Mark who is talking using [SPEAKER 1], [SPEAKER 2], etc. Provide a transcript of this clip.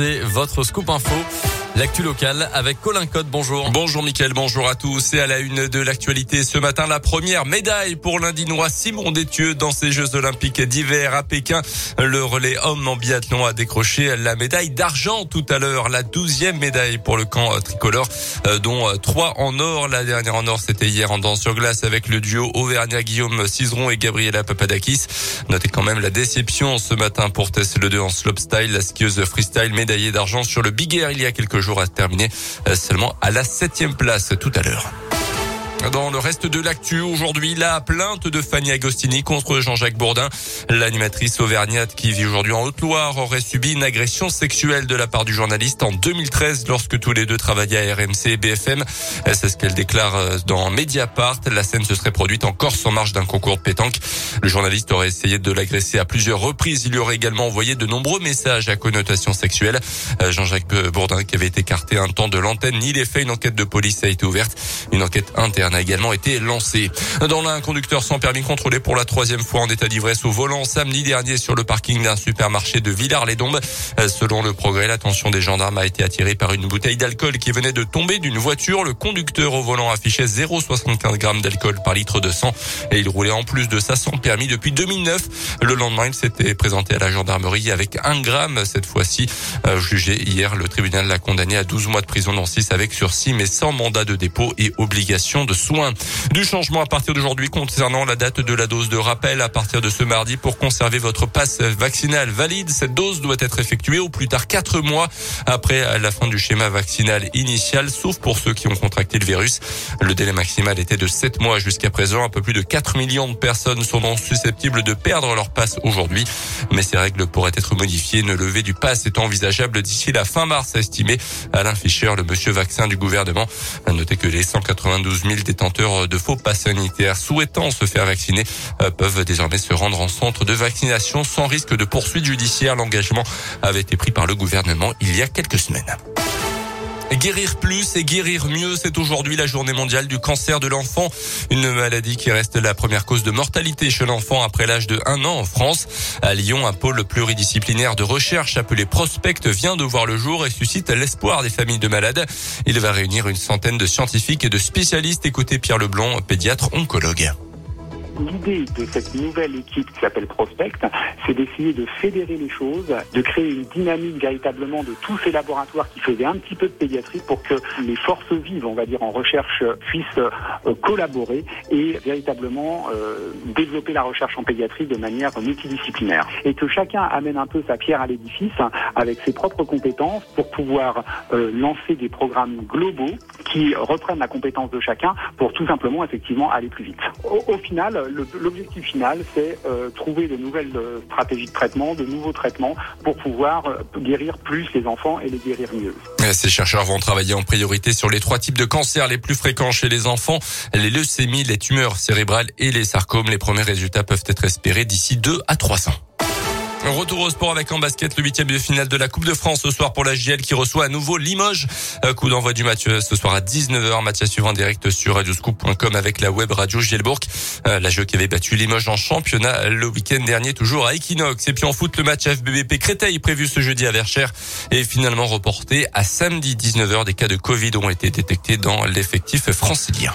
[SPEAKER 1] C'est votre scoop info. L'actu locale avec Colin Code. Bonjour.
[SPEAKER 2] Bonjour Mickaël, bonjour à tous. Et à la une de l'actualité ce matin, la première médaille pour l'Indinois Simon Détieux dans ces Jeux Olympiques d'hiver à Pékin. Le relais homme en biathlon a décroché la médaille d'argent tout à l'heure. La douzième médaille pour le camp tricolore, euh, dont trois en or. La dernière en or, c'était hier en danse sur glace avec le duo Auvergnat Guillaume Cizeron et Gabriela Papadakis. Notez quand même la déception ce matin pour Tess Le 2 en slopestyle. La skieuse freestyle médaillée d'argent sur le Big Air il y a quelques jours jour à terminer euh, seulement à la septième place tout à l'heure. Dans le reste de l'actu, aujourd'hui, la plainte de Fanny Agostini contre Jean-Jacques Bourdin. L'animatrice auvergnate qui vit aujourd'hui en Haute-Loire aurait subi une agression sexuelle de la part du journaliste en 2013 lorsque tous les deux travaillaient à RMC et BFM. C'est ce qu'elle déclare euh, dans Mediapart. La scène se serait produite en Corse en marge d'un concours de pétanque. Le journaliste aurait essayé de l'agresser à plusieurs reprises. Il lui aurait également envoyé de nombreux messages à connotation sexuelle. Euh, Jean-Jacques Bourdin, qui avait écarté un temps de l'antenne, ni les faits, une enquête de police a été ouverte. Une enquête interne a également été lancé. Dans l'un, un conducteur sans permis contrôlé pour la troisième fois en état d'ivresse au volant samedi dernier sur le parking d'un supermarché de Villars-les-Dombes. Selon le progrès, l'attention des gendarmes a été attirée par une bouteille d'alcool qui venait de tomber d'une voiture. Le conducteur au volant affichait 0,75 grammes d'alcool par litre de sang et il roulait en plus de ça sans permis depuis 2009. Le lendemain, il s'était présenté à la gendarmerie avec un gramme cette fois-ci. Euh, jugé hier, le tribunal l'a condamné à 12 mois de prison dans 6 avec sursis mais sans mandat de dépôt et obligation de soins. Du changement à partir d'aujourd'hui concernant la date de la dose de rappel à partir de ce mardi pour conserver votre passe vaccinal valide. Cette dose doit être effectuée au plus tard quatre mois après la fin du schéma vaccinal initial, sauf pour ceux qui ont contracté le virus. Le délai maximal était de 7 mois jusqu'à présent. Un peu plus de 4 millions de personnes sont donc susceptibles de perdre leur passe aujourd'hui. Mais ces règles pourraient être modifiées. Une levée du pass est envisageable d'ici la fin mars, a estimé Alain Fischer, le monsieur vaccin du gouvernement. À noter que les 192 000 détenteurs de faux pas sanitaires souhaitant se faire vacciner euh, peuvent désormais se rendre en centre de vaccination sans risque de poursuite judiciaire. L'engagement avait été pris par le gouvernement il y a quelques semaines. Guérir plus et guérir mieux, c'est aujourd'hui la journée mondiale du cancer de l'enfant, une maladie qui reste la première cause de mortalité chez l'enfant après l'âge de 1 an en France. À Lyon, un pôle pluridisciplinaire de recherche appelé Prospect vient de voir le jour et suscite l'espoir des familles de malades. Il va réunir une centaine de scientifiques et de spécialistes. Écoutez Pierre Leblond, pédiatre oncologue
[SPEAKER 3] l'idée de cette nouvelle équipe qui s'appelle Prospect, c'est d'essayer de fédérer les choses, de créer une dynamique véritablement de tous ces laboratoires qui faisaient un petit peu de pédiatrie pour que les forces vives, on va dire en recherche, puissent euh, collaborer et véritablement euh, développer la recherche en pédiatrie de manière multidisciplinaire. Et que chacun amène un peu sa pierre à l'édifice avec ses propres compétences pour pouvoir euh, lancer des programmes globaux qui reprennent la compétence de chacun pour tout simplement effectivement aller plus vite. Au final, l'objectif final, c'est euh, trouver de nouvelles euh, stratégies de traitement, de nouveaux traitements pour pouvoir euh, guérir plus les enfants et les guérir mieux.
[SPEAKER 2] Ces chercheurs vont travailler en priorité sur les trois types de cancers les plus fréquents chez les enfants, les leucémies, les tumeurs cérébrales et les sarcomes. Les premiers résultats peuvent être espérés d'ici 2 à 3 ans. Retour au sport avec en basket le huitième de finale de la Coupe de France ce soir pour la JL qui reçoit à nouveau Limoges. Euh, coup d'envoi du match euh, ce soir à 19h. Match à suivre en direct sur radioscoop.com avec la web radio Gielbourg. Euh, la JL qui avait battu Limoges en championnat le week-end dernier toujours à Equinox. Et puis en foot le match FBBP Créteil prévu ce jeudi à Verchères est finalement reporté à samedi 19h. Des cas de Covid ont été détectés dans l'effectif francilien.